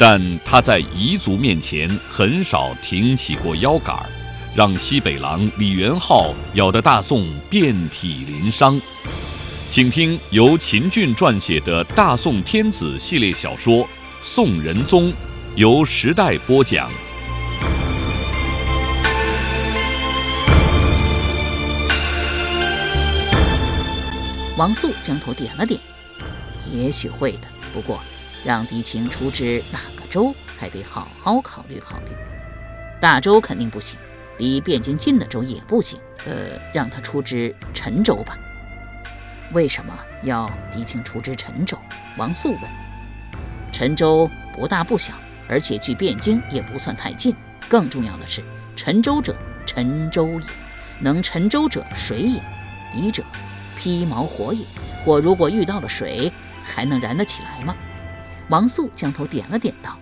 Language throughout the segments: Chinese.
但他在彝族面前很少挺起过腰杆儿，让西北狼李元昊咬得大宋遍体鳞伤。请听由秦俊撰写的《大宋天子》系列小说《宋仁宗》，由时代播讲。王素将头点了点。也许会的，不过让狄青出知哪个州，还得好好考虑考虑。大州肯定不行，离汴京近的州也不行。呃，让他出知陈州吧。为什么要狄青出知陈州？王肃问。陈州不大不小，而且距汴京也不算太近。更重要的是，陈州者，陈州也；能陈州者，水也；敌者，披毛火也。火如果遇到了水，还能燃得起来吗？王素将头点了点，道：“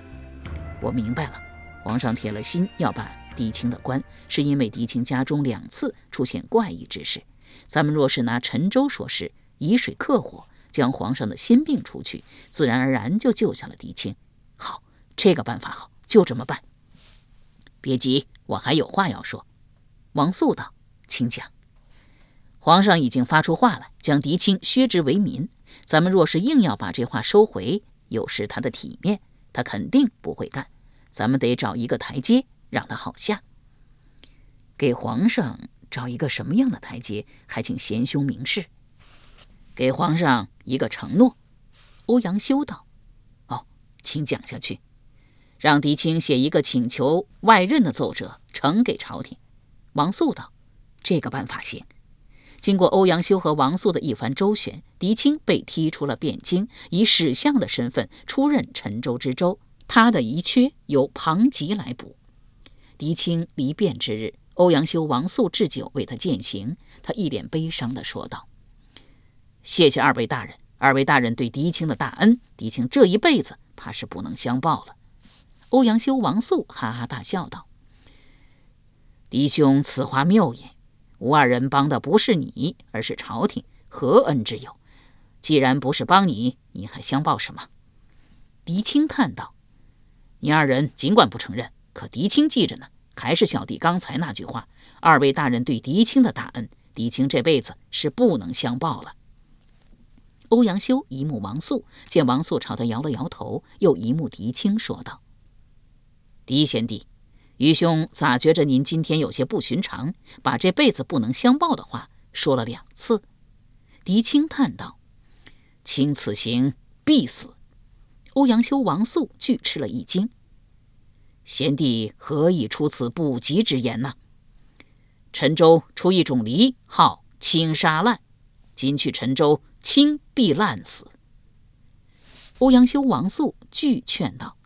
我明白了，皇上铁了心要把狄青的官，是因为狄青家中两次出现怪异之事。咱们若是拿陈州说事，以水克火，将皇上的心病除去，自然而然就救下了狄青。好，这个办法好，就这么办。别急，我还有话要说。”王素道：“请讲。皇上已经发出话来，将狄青削职为民。”咱们若是硬要把这话收回，有失他的体面，他肯定不会干。咱们得找一个台阶，让他好下。给皇上找一个什么样的台阶？还请贤兄明示。给皇上一个承诺。欧阳修道：“哦，请讲下去。让狄青写一个请求外任的奏折，呈给朝廷。”王肃道：“这个办法行。”经过欧阳修和王肃的一番周旋，狄青被踢出了汴京，以史相的身份出任陈州知州。他的遗缺由庞吉来补。狄青离汴之日，欧阳修、王肃置酒为他饯行，他一脸悲伤地说道：“谢谢二位大人，二位大人对狄青的大恩，狄青这一辈子怕是不能相报了。”欧阳修、王肃哈哈大笑道：“狄兄此话谬也。”吴二人帮的不是你，而是朝廷，何恩之有？既然不是帮你，你还相报什么？狄青叹道：“你二人尽管不承认，可狄青记着呢。还是小弟刚才那句话，二位大人对狄青的大恩，狄青这辈子是不能相报了。”欧阳修一目王肃，见王素朝他摇了摇头，又一目狄青，说道：“狄贤弟。”愚兄咋觉着您今天有些不寻常？把这辈子不能相报的话说了两次。狄青叹道：“卿此行必死。”欧阳修、王肃俱吃了一惊。贤弟何以出此不吉之言呢？陈州出一种梨，号青沙烂。今去陈州，青必烂死。欧阳修、王肃俱劝道。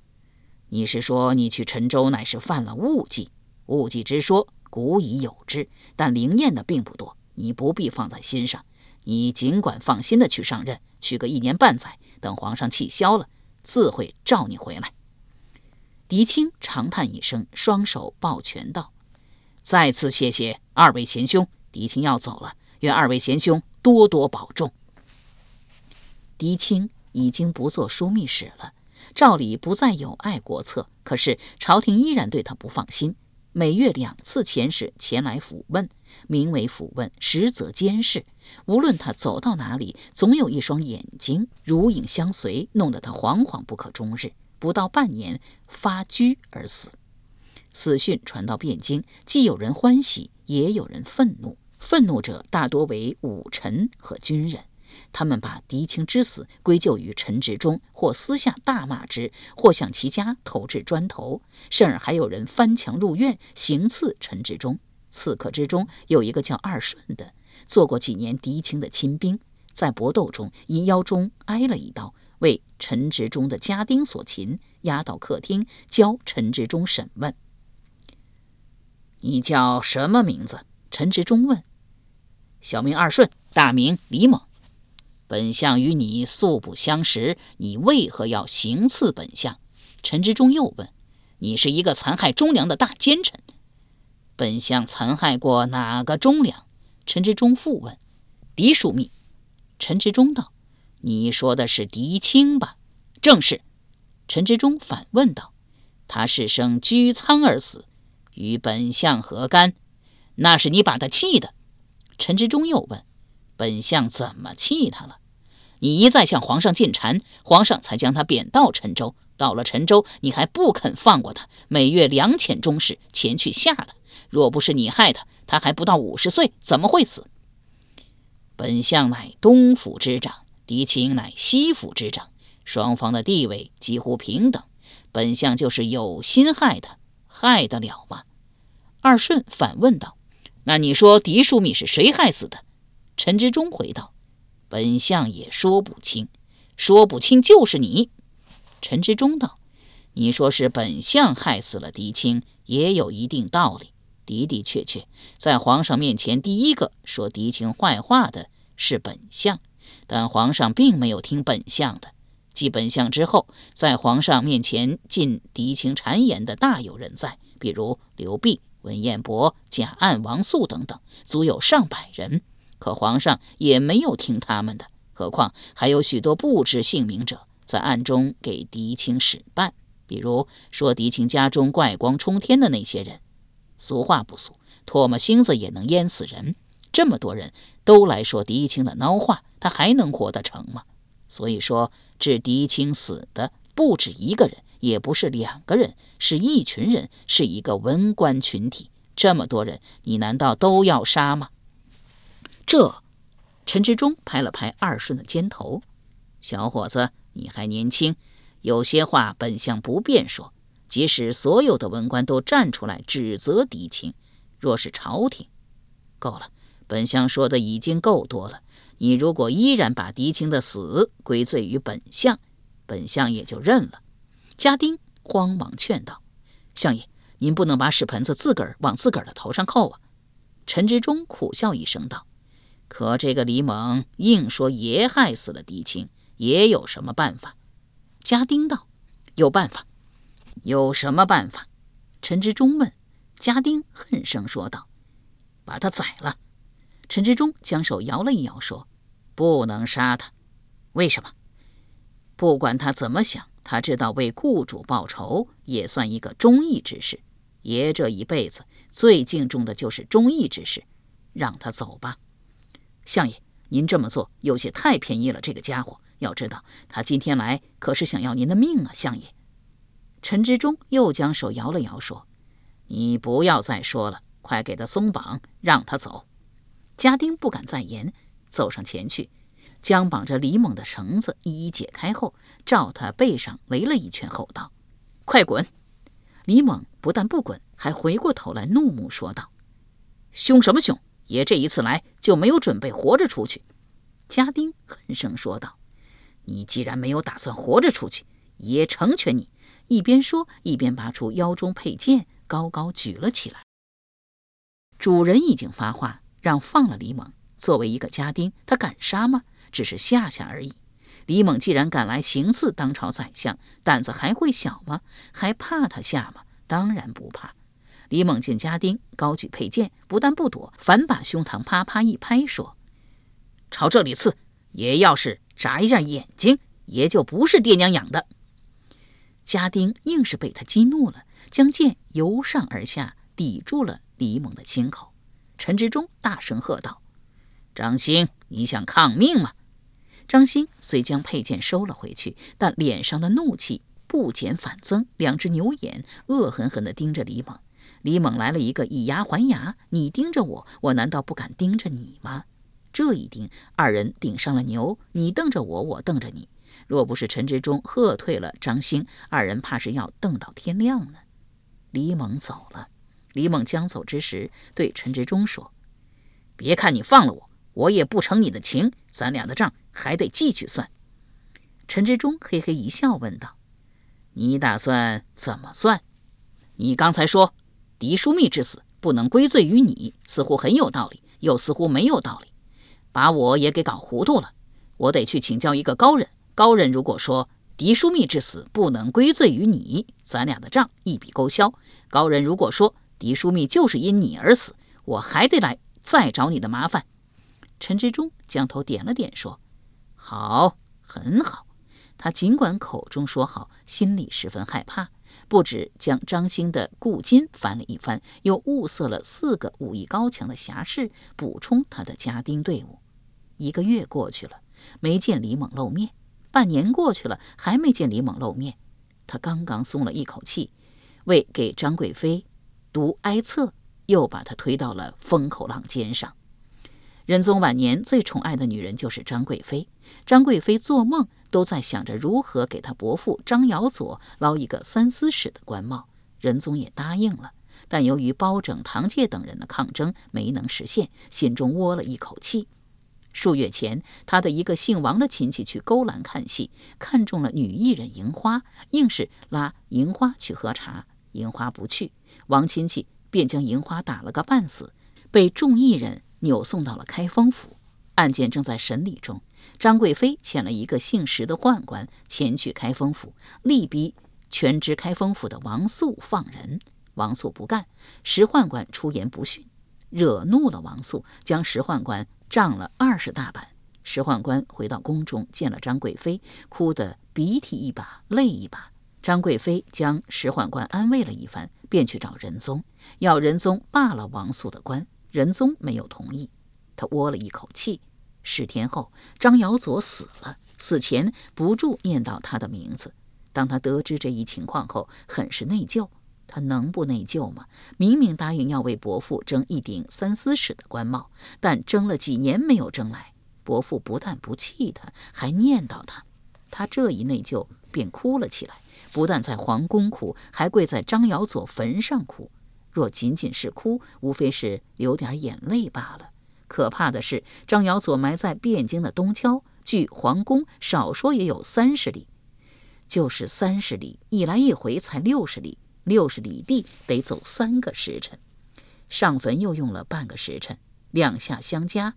你是说你去陈州乃是犯了误忌？误忌之说古已有之，但灵验的并不多，你不必放在心上。你尽管放心的去上任，去个一年半载，等皇上气消了，自会召你回来。狄青长叹一声，双手抱拳道：“再次谢谢二位贤兄，狄青要走了，愿二位贤兄多多保重。”狄青已经不做枢密使了。照理不再有碍国策，可是朝廷依然对他不放心。每月两次遣使前来抚问，名为抚问，实则监视。无论他走到哪里，总有一双眼睛如影相随，弄得他惶惶不可终日。不到半年，发疽而死。死讯传到汴京，既有人欢喜，也有人愤怒。愤怒者大多为武臣和军人。他们把狄青之死归咎于陈执中，或私下大骂之，或向其家投掷砖头，甚而还有人翻墙入院行刺陈执中。刺客之中有一个叫二顺的，做过几年狄青的亲兵，在搏斗中因腰中挨了一刀，为陈执中的家丁所擒，押到客厅，教陈执中审问。你叫什么名字？陈执中问。小名二顺，大名李猛。本相与你素不相识，你为何要行刺本相？陈之中又问。你是一个残害忠良的大奸臣。本相残害过哪个忠良？陈之中复问。嫡庶密。陈之中道。你说的是狄青吧？正是。陈之忠反问道：“他是生居仓而死，与本相何干？那是你把他气的。”陈之忠又问：“本相怎么气他了？你一再向皇上进谗，皇上才将他贬到陈州。到了陈州，你还不肯放过他，每月两遣中士前去吓他。若不是你害他，他还不到五十岁，怎么会死？本相乃东府之长。”狄青乃西府之长，双方的地位几乎平等。本相就是有心害他，害得了吗？二顺反问道：“那你说狄淑密是谁害死的？”陈之忠回道：“本相也说不清，说不清就是你。”陈之忠道：“你说是本相害死了狄青，也有一定道理。的的确确，在皇上面前，第一个说狄青坏话的是本相。”但皇上并没有听本相的。继本相之后，在皇上面前进敌情谗言的大有人在，比如刘弼、文彦博、贾案、王素等等，足有上百人。可皇上也没有听他们的。何况还有许多不知姓名者在暗中给狄青使绊，比如说狄青家中怪光冲天的那些人。俗话不俗，唾沫星子也能淹死人。这么多人都来说狄青的孬话。他还能活得成吗？所以说，致狄青死的不止一个人，也不是两个人，是一群人，是一个文官群体。这么多人，你难道都要杀吗？这，陈志忠拍了拍二顺的肩头：“小伙子，你还年轻，有些话本相不便说。即使所有的文官都站出来指责狄青，若是朝廷，够了，本相说的已经够多了。”你如果依然把狄青的死归罪于本相，本相也就认了。家丁慌忙劝道：“相爷，您不能把屎盆子自个儿往自个儿的头上扣啊！”陈之忠苦笑一声道：“可这个李猛硬说爷害死了狄青，爷有什么办法？”家丁道：“有办法，有什么办法？”陈之忠问。家丁恨声说道：“把他宰了。”陈之忠将手摇了一摇，说。不能杀他，为什么？不管他怎么想，他知道为雇主报仇也算一个忠义之事。爷这一辈子最敬重的就是忠义之事，让他走吧。相爷，您这么做有些太便宜了这个家伙。要知道，他今天来可是想要您的命啊，相爷。陈之忠又将手摇了摇，说：“你不要再说了，快给他松绑，让他走。”家丁不敢再言。走上前去，将绑着李猛的绳子一一解开后，照他背上擂了一拳，吼道：“快滚！”李猛不但不滚，还回过头来怒目说道：“凶什么凶？爷这一次来就没有准备活着出去。”家丁恨声说道：“你既然没有打算活着出去，爷成全你。”一边说，一边拔出腰中佩剑，高高举了起来。主人已经发话，让放了李猛。作为一个家丁，他敢杀吗？只是吓吓而已。李猛既然敢来行刺当朝宰相，胆子还会小吗？还怕他吓吗？当然不怕。李猛见家丁高举佩剑，不但不躲，反把胸膛啪啪一拍，说：“朝这里刺，爷要是眨一下眼睛，爷就不是爹娘养的。”家丁硬是被他激怒了，将剑由上而下抵住了李猛的心口。陈之忠大声喝道。张兴，你想抗命吗？张兴虽将佩剑收了回去，但脸上的怒气不减反增，两只牛眼恶狠狠地盯着李猛。李猛来了一个以牙还牙，你盯着我，我难道不敢盯着你吗？这一盯，二人顶上了牛，你瞪着我，我瞪着你。若不是陈之忠喝退了张兴，二人怕是要瞪到天亮呢。李猛走了。李猛将走之时，对陈之忠说：“别看你放了我。”我也不成你的情，咱俩的账还得继续算。陈志忠嘿嘿一笑，问道：“你打算怎么算？你刚才说狄枢密之死不能归罪于你，似乎很有道理，又似乎没有道理，把我也给搞糊涂了。我得去请教一个高人。高人如果说狄枢密之死不能归罪于你，咱俩的账一笔勾销；高人如果说狄枢密就是因你而死，我还得来再找你的麻烦。”陈之忠将头点了点，说：“好，很好。”他尽管口中说好，心里十分害怕，不止将张兴的故金翻了一番，又物色了四个武艺高强的侠士补充他的家丁队伍。一个月过去了，没见李猛露面；半年过去了，还没见李猛露面。他刚刚松了一口气，为给张贵妃读哀册，又把他推到了风口浪尖上。仁宗晚年最宠爱的女人就是张贵妃，张贵妃做梦都在想着如何给他伯父张尧佐捞一个三司使的官帽。仁宗也答应了，但由于包拯、唐介等人的抗争没能实现，心中窝了一口气。数月前，他的一个姓王的亲戚去勾栏看戏，看中了女艺人银花，硬是拉银花去喝茶。银花不去，王亲戚便将银花打了个半死，被众艺人。扭送到了开封府，案件正在审理中。张贵妃遣了一个姓石的宦官前去开封府，力逼全知开封府的王素放人。王素不干，石宦官出言不逊，惹怒了王素，将石宦官杖了二十大板。石宦官回到宫中，见了张贵妃，哭得鼻涕一把泪一把。张贵妃将石宦官安慰了一番，便去找仁宗，要仁宗罢了王素的官。仁宗没有同意，他窝了一口气。十天后，张尧佐死了，死前不住念叨他的名字。当他得知这一情况后，很是内疚。他能不内疚吗？明明答应要为伯父争一顶三司使的官帽，但争了几年没有争来。伯父不但不气他，还念叨他。他这一内疚，便哭了起来。不但在皇宫哭，还跪在张尧佐坟上哭。若仅仅是哭，无非是流点眼泪罢了。可怕的是，张尧佐埋在汴京的东郊，距皇宫少说也有三十里。就是三十里，一来一回才六十里，六十里地得走三个时辰。上坟又用了半个时辰，两下相加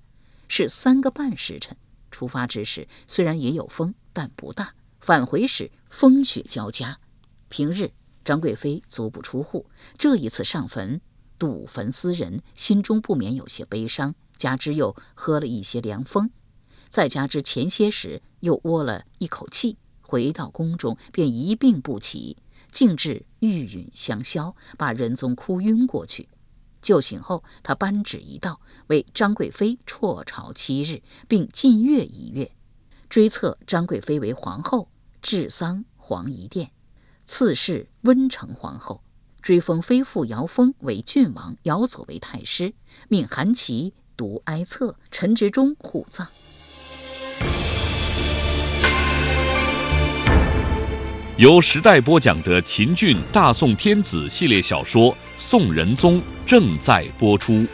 是三个半时辰。出发之时虽然也有风，但不大；返回时风雪交加。平日。张贵妃足不出户，这一次上坟睹坟思人，心中不免有些悲伤。加之又喝了一些凉风，再加之前些时又窝了一口气，回到宫中便一病不起，竟至玉殒香消，把仁宗哭晕过去。就醒后，他颁旨一道，为张贵妃辍朝七日，并禁乐一月，追册张贵妃为皇后，治丧皇仪殿。次是温成皇后，追封妃父姚峰为郡王，姚佐为太师，命韩琦读哀策，陈执中护葬。由时代播讲的秦俊大宋天子系列小说《宋仁宗》正在播出。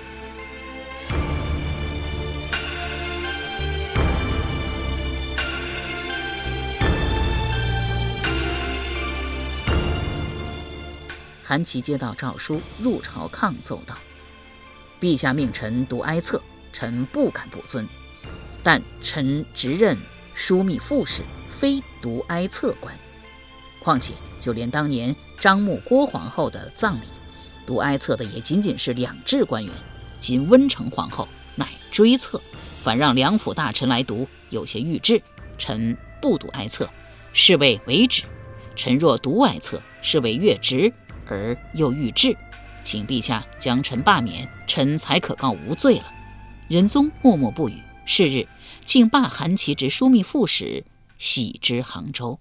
韩琦接到诏书，入朝抗奏道：“陛下命臣读哀册，臣不敢不遵。但臣直任枢密副使，非读哀册官。况且就连当年张穆郭皇后的葬礼，读哀册的也仅仅是两制官员。今温成皇后乃追册，反让两府大臣来读，有些御制。臣不读哀册，是为违旨；臣若读哀册，是为越职。”而又欲治，请陛下将臣罢免，臣才可告无罪了。仁宗默默不语。是日，竟罢韩琦之枢密副使，徙之杭州。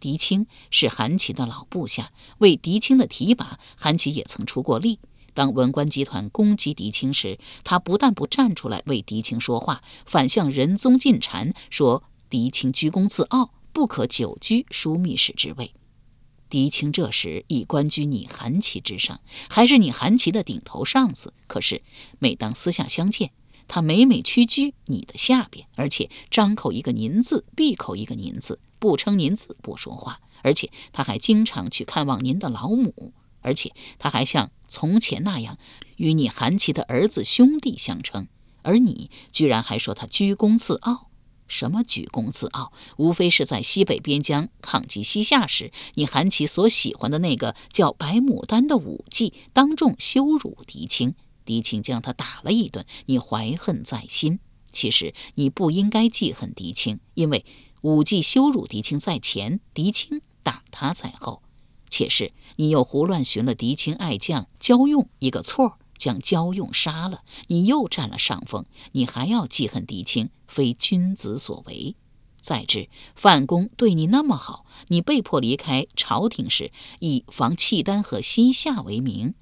狄青是韩琦的老部下，为狄青的提拔，韩琦也曾出过力。当文官集团攻击狄青时，他不但不站出来为狄青说话，反向仁宗进谗，说狄青居功自傲，不可久居枢密使之位。狄青这时已官居你韩琦之上，还是你韩琦的顶头上司。可是每当私下相见，他每每屈居你的下边，而且张口一个“您”字，闭口一个“您”字，不称您字，不说话，而且他还经常去看望您的老母，而且他还像从前那样与你韩琦的儿子兄弟相称，而你居然还说他居功自傲。什么举功自傲？无非是在西北边疆抗击西夏时，你韩琦所喜欢的那个叫白牡丹的武技，当众羞辱狄青，狄青将他打了一顿，你怀恨在心。其实你不应该记恨狄青，因为武技羞辱狄青在前，狄青打他在后。且是你又胡乱寻了狄青爱将焦用一个错儿。将焦用杀了，你又占了上风，你还要记恨狄青，非君子所为。再之，范公对你那么好，你被迫离开朝廷时，以防契丹和西夏为名，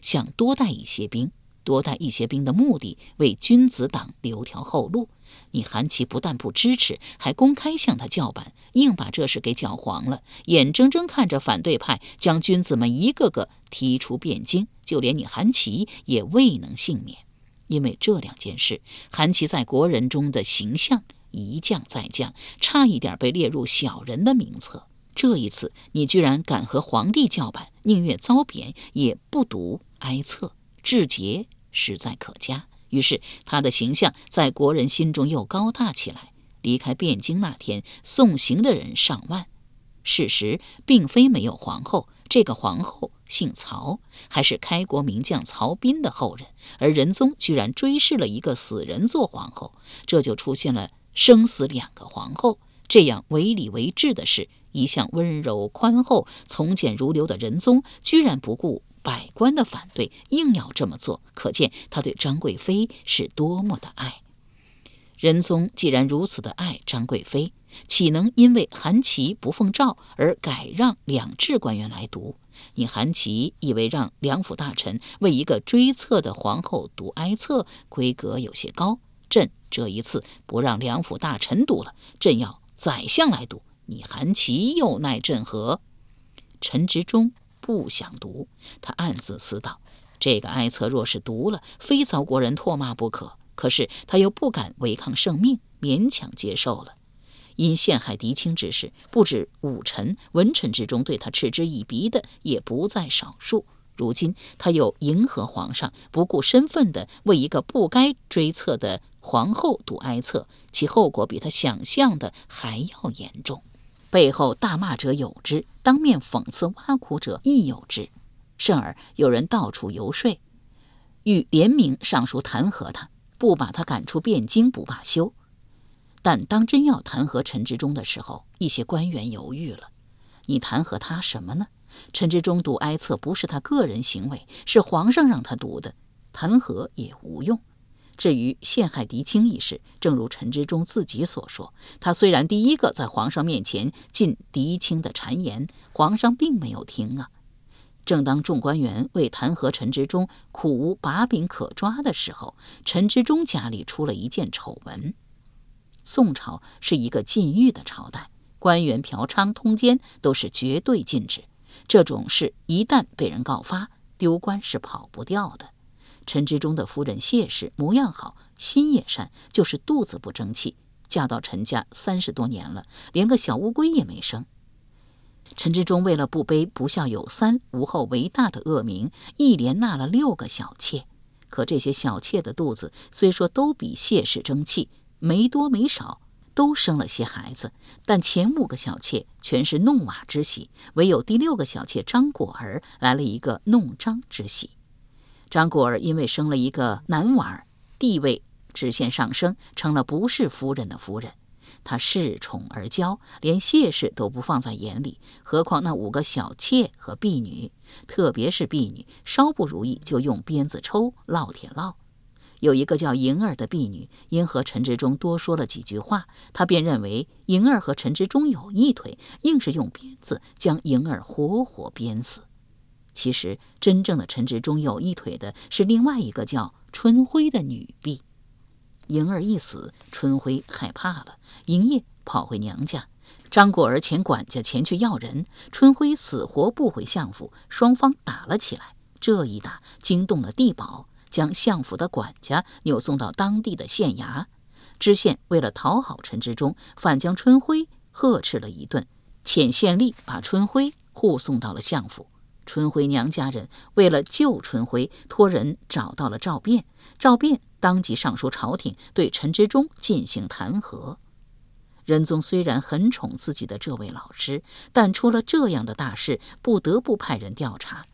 想多带一些兵。多带一些兵的目的，为君子党留条后路。你韩琦不但不支持，还公开向他叫板，硬把这事给搅黄了。眼睁睁看着反对派将君子们一个个踢出汴京，就连你韩琦也未能幸免。因为这两件事，韩琦在国人中的形象一降再降，差一点被列入小人的名册。这一次，你居然敢和皇帝叫板，宁愿遭贬也不读哀册。志节实在可嘉，于是他的形象在国人心中又高大起来。离开汴京那天，送行的人上万。事实并非没有皇后，这个皇后姓曹，还是开国名将曹彬的后人。而仁宗居然追谥了一个死人做皇后，这就出现了生死两个皇后。这样为礼为治的事，一向温柔宽厚、从简如流的仁宗，居然不顾。百官的反对，硬要这么做，可见他对张贵妃是多么的爱。仁宗既然如此的爱张贵妃，岂能因为韩琦不奉诏而改让两制官员来读？你韩琦以为让两府大臣为一个追册的皇后读哀册，规格有些高。朕这一次不让两府大臣读了，朕要宰相来读。你韩琦又奈朕何？陈执中。不想读，他暗自思道：这个哀册若是读了，非遭国人唾骂不可。可是他又不敢违抗圣命，勉强接受了。因陷害狄青之事，不止武臣、文臣之中对他嗤之以鼻的也不在少数。如今他又迎合皇上，不顾身份的为一个不该追测的皇后读哀册，其后果比他想象的还要严重。背后大骂者有之，当面讽刺挖苦者亦有之，甚而有人到处游说，欲联名上书弹劾他，不把他赶出汴京不罢休。但当真要弹劾陈之忠的时候，一些官员犹豫了：你弹劾他什么呢？陈之忠读哀册不是他个人行为，是皇上让他读的，弹劾也无用。至于陷害狄青一事，正如陈之忠自己所说，他虽然第一个在皇上面前进狄青的谗言，皇上并没有听啊。正当众官员为弹劾陈之忠苦无把柄可抓的时候，陈之忠家里出了一件丑闻。宋朝是一个禁欲的朝代，官员嫖娼通奸都是绝对禁止。这种事一旦被人告发，丢官是跑不掉的。陈之忠的夫人谢氏模样好，心也善，就是肚子不争气。嫁到陈家三十多年了，连个小乌龟也没生。陈之忠为了不背“不孝有三，无后为大”的恶名，一连纳了六个小妾。可这些小妾的肚子虽说都比谢氏争气，没多没少，都生了些孩子，但前五个小妾全是弄瓦之喜，唯有第六个小妾张果儿来了一个弄璋之喜。张果儿因为生了一个男娃儿，地位直线上升，成了不是夫人的夫人。她恃宠而骄，连谢氏都不放在眼里，何况那五个小妾和婢女？特别是婢女，稍不如意就用鞭子抽，烙铁烙。有一个叫莹儿的婢女，因和陈志忠多说了几句话，他便认为莹儿和陈志忠有一腿，硬是用鞭子将莹儿活活鞭死。其实，真正的陈志忠有一腿的是另外一个叫春晖的女婢。莹儿一死，春晖害怕了，营夜跑回娘家。张果儿遣管家前去要人，春晖死活不回相府，双方打了起来。这一打惊动了地保，将相府的管家扭送到当地的县衙。知县为了讨好陈之忠，反将春晖呵斥了一顿，遣县吏把春晖护送到了相府。春晖娘家人为了救春晖，托人找到了赵卞。赵卞当即上书朝廷，对陈之忠进行弹劾。仁宗虽然很宠自己的这位老师，但出了这样的大事，不得不派人调查。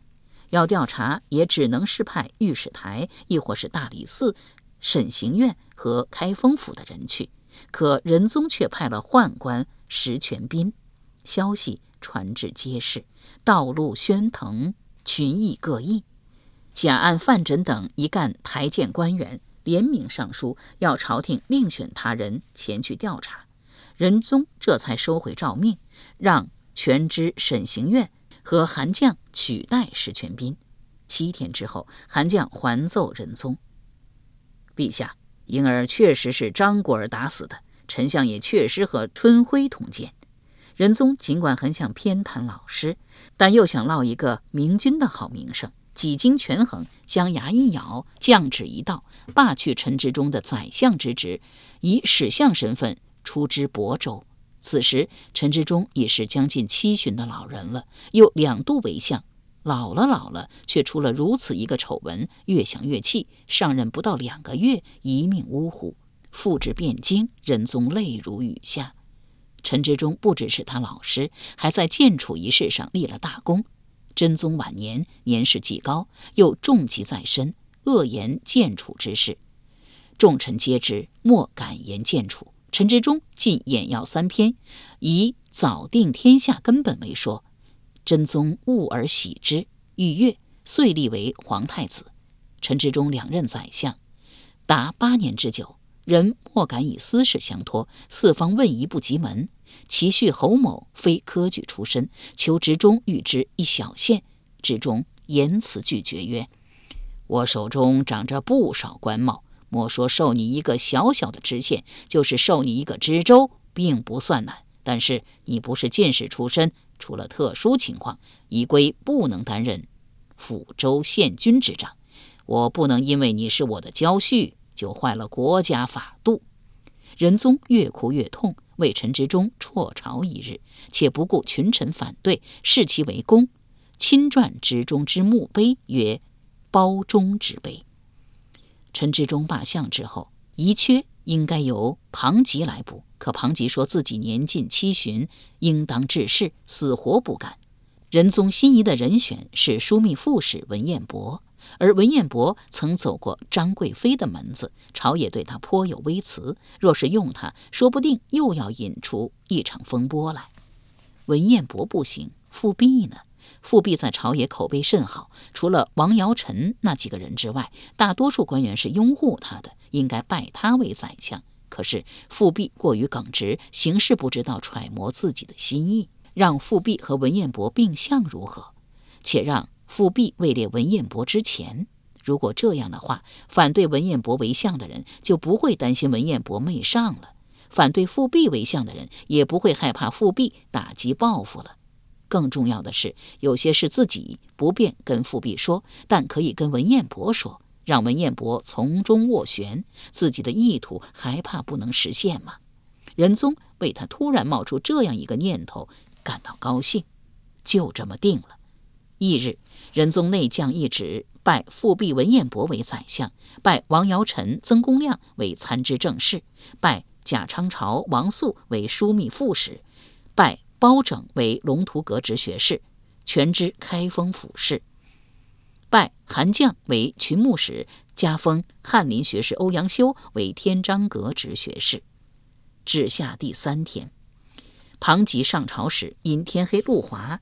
要调查，也只能是派御史台，亦或是大理寺、审刑院和开封府的人去。可仁宗却派了宦官石全斌。消息传至街市，道路喧腾，群议各异。假案、范缜等一干台谏官员联名上书，要朝廷另选他人前去调查。仁宗这才收回诏命，让全知审刑院和韩绛取代石全斌。七天之后，韩绛还奏仁宗：“陛下，婴儿确实是张果儿打死的，丞相也确实和春晖同见。”仁宗尽管很想偏袒老师，但又想落一个明君的好名声，几经权衡，将牙一咬，降旨一道，罢去陈之中的宰相之职，以史相身份出知亳州。此时，陈之忠已是将近七旬的老人了，又两度为相，老了老了，却出了如此一个丑闻，越想越气。上任不到两个月，一命呜呼，复至汴京，仁宗泪如雨下。陈之忠不只是他老师，还在建储一事上立了大功。真宗晚年年事既高，又重疾在身，恶言建楚之事，众臣皆知，莫敢言建楚。陈之忠竟演要三篇，以早定天下根本为说。真宗悟而喜之，欲越，遂立为皇太子。陈之忠两任宰相，达八年之久。人莫敢以私事相托，四方问疑不及门。其婿侯某非科举出身，求职中欲知一小县，职中言辞拒绝曰：“我手中长着不少官帽，莫说授你一个小小的知县，就是授你一个知州，并不算难。但是你不是进士出身，除了特殊情况，已归不能担任抚州县军之长。我不能因为你是我的交婿。”就坏了国家法度，仁宗越哭越痛，为臣之忠辍朝一日，且不顾群臣反对，视其为公，亲撰之忠之墓碑，曰“包忠之碑”。陈志忠罢相之后，遗缺应该由庞吉来补，可庞吉说自己年近七旬，应当治世，死活不干。仁宗心仪的人选是枢密副使文彦博。而文彦博曾走过张贵妃的门子，朝野对他颇有微词。若是用他，说不定又要引出一场风波来。文彦博不行，复辟呢？富弼在朝野口碑甚好，除了王尧臣那几个人之外，大多数官员是拥护他的，应该拜他为宰相。可是富弼过于耿直，行事不知道揣摩自己的心意，让富弼和文彦博并相如何？且让。复辟位列文彦博之前，如果这样的话，反对文彦博为相的人就不会担心文彦博媚上了；反对复辟为相的人也不会害怕复辟打击报复了。更重要的是，有些事自己不便跟富弼说，但可以跟文彦博说，让文彦博从中斡旋，自己的意图还怕不能实现吗？仁宗为他突然冒出这样一个念头感到高兴，就这么定了。翌日，仁宗内降一旨，拜富弼文彦博为宰相，拜王尧臣、曾公亮为参知政事，拜贾昌朝、王素为枢密副使，拜包拯为龙图阁直学士，全知开封府事，拜韩绛为群牧使，加封翰林学士欧阳修为天章阁直学士。至下第三天，庞吉上朝时，因天黑路滑。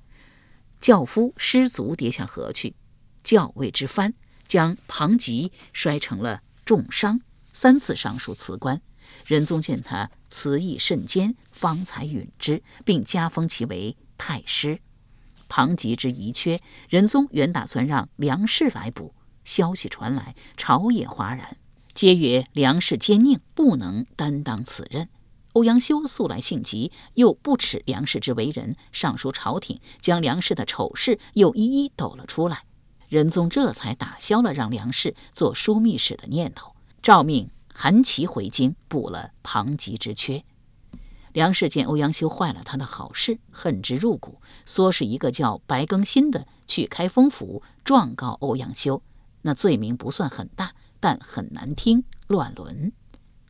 轿夫失足跌下河去，轿为之翻，将庞吉摔成了重伤。三次上书辞官，仁宗见他词意甚坚，方才允之，并加封其为太师。庞吉之遗缺，仁宗原打算让梁氏来补。消息传来，朝野哗然，皆曰梁氏奸佞，不能担当此任。欧阳修素来性急，又不耻梁氏之为人，上书朝廷，将梁氏的丑事又一一抖了出来。仁宗这才打消了让梁氏做枢密使的念头，诏命韩琦回京补了庞吉之缺。梁氏见欧阳修坏了他的好事，恨之入骨，唆使一个叫白更新的去开封府状告欧阳修。那罪名不算很大，但很难听，乱伦。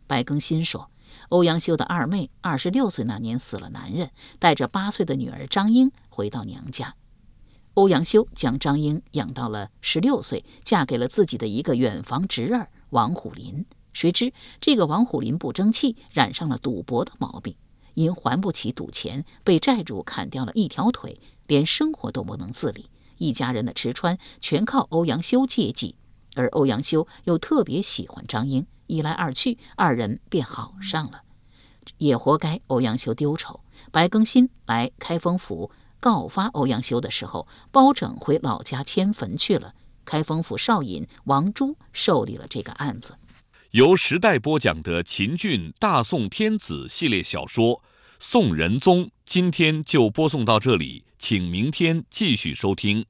白更新说，欧阳修的二妹二十六岁那年死了男人，带着八岁的女儿张英回到娘家。欧阳修将张英养到了十六岁，嫁给了自己的一个远房侄儿王虎林。谁知这个王虎林不争气，染上了赌博的毛病。因还不起赌钱，被债主砍掉了一条腿，连生活都不能自理。一家人的吃穿全靠欧阳修接济，而欧阳修又特别喜欢张英，一来二去，二人便好上了。也活该欧阳修丢丑。白更新来开封府告发欧阳修的时候，包拯回老家迁坟去了。开封府少尹王朱受理了这个案子。由时代播讲的秦俊大宋天子系列小说《宋仁宗》，今天就播送到这里，请明天继续收听。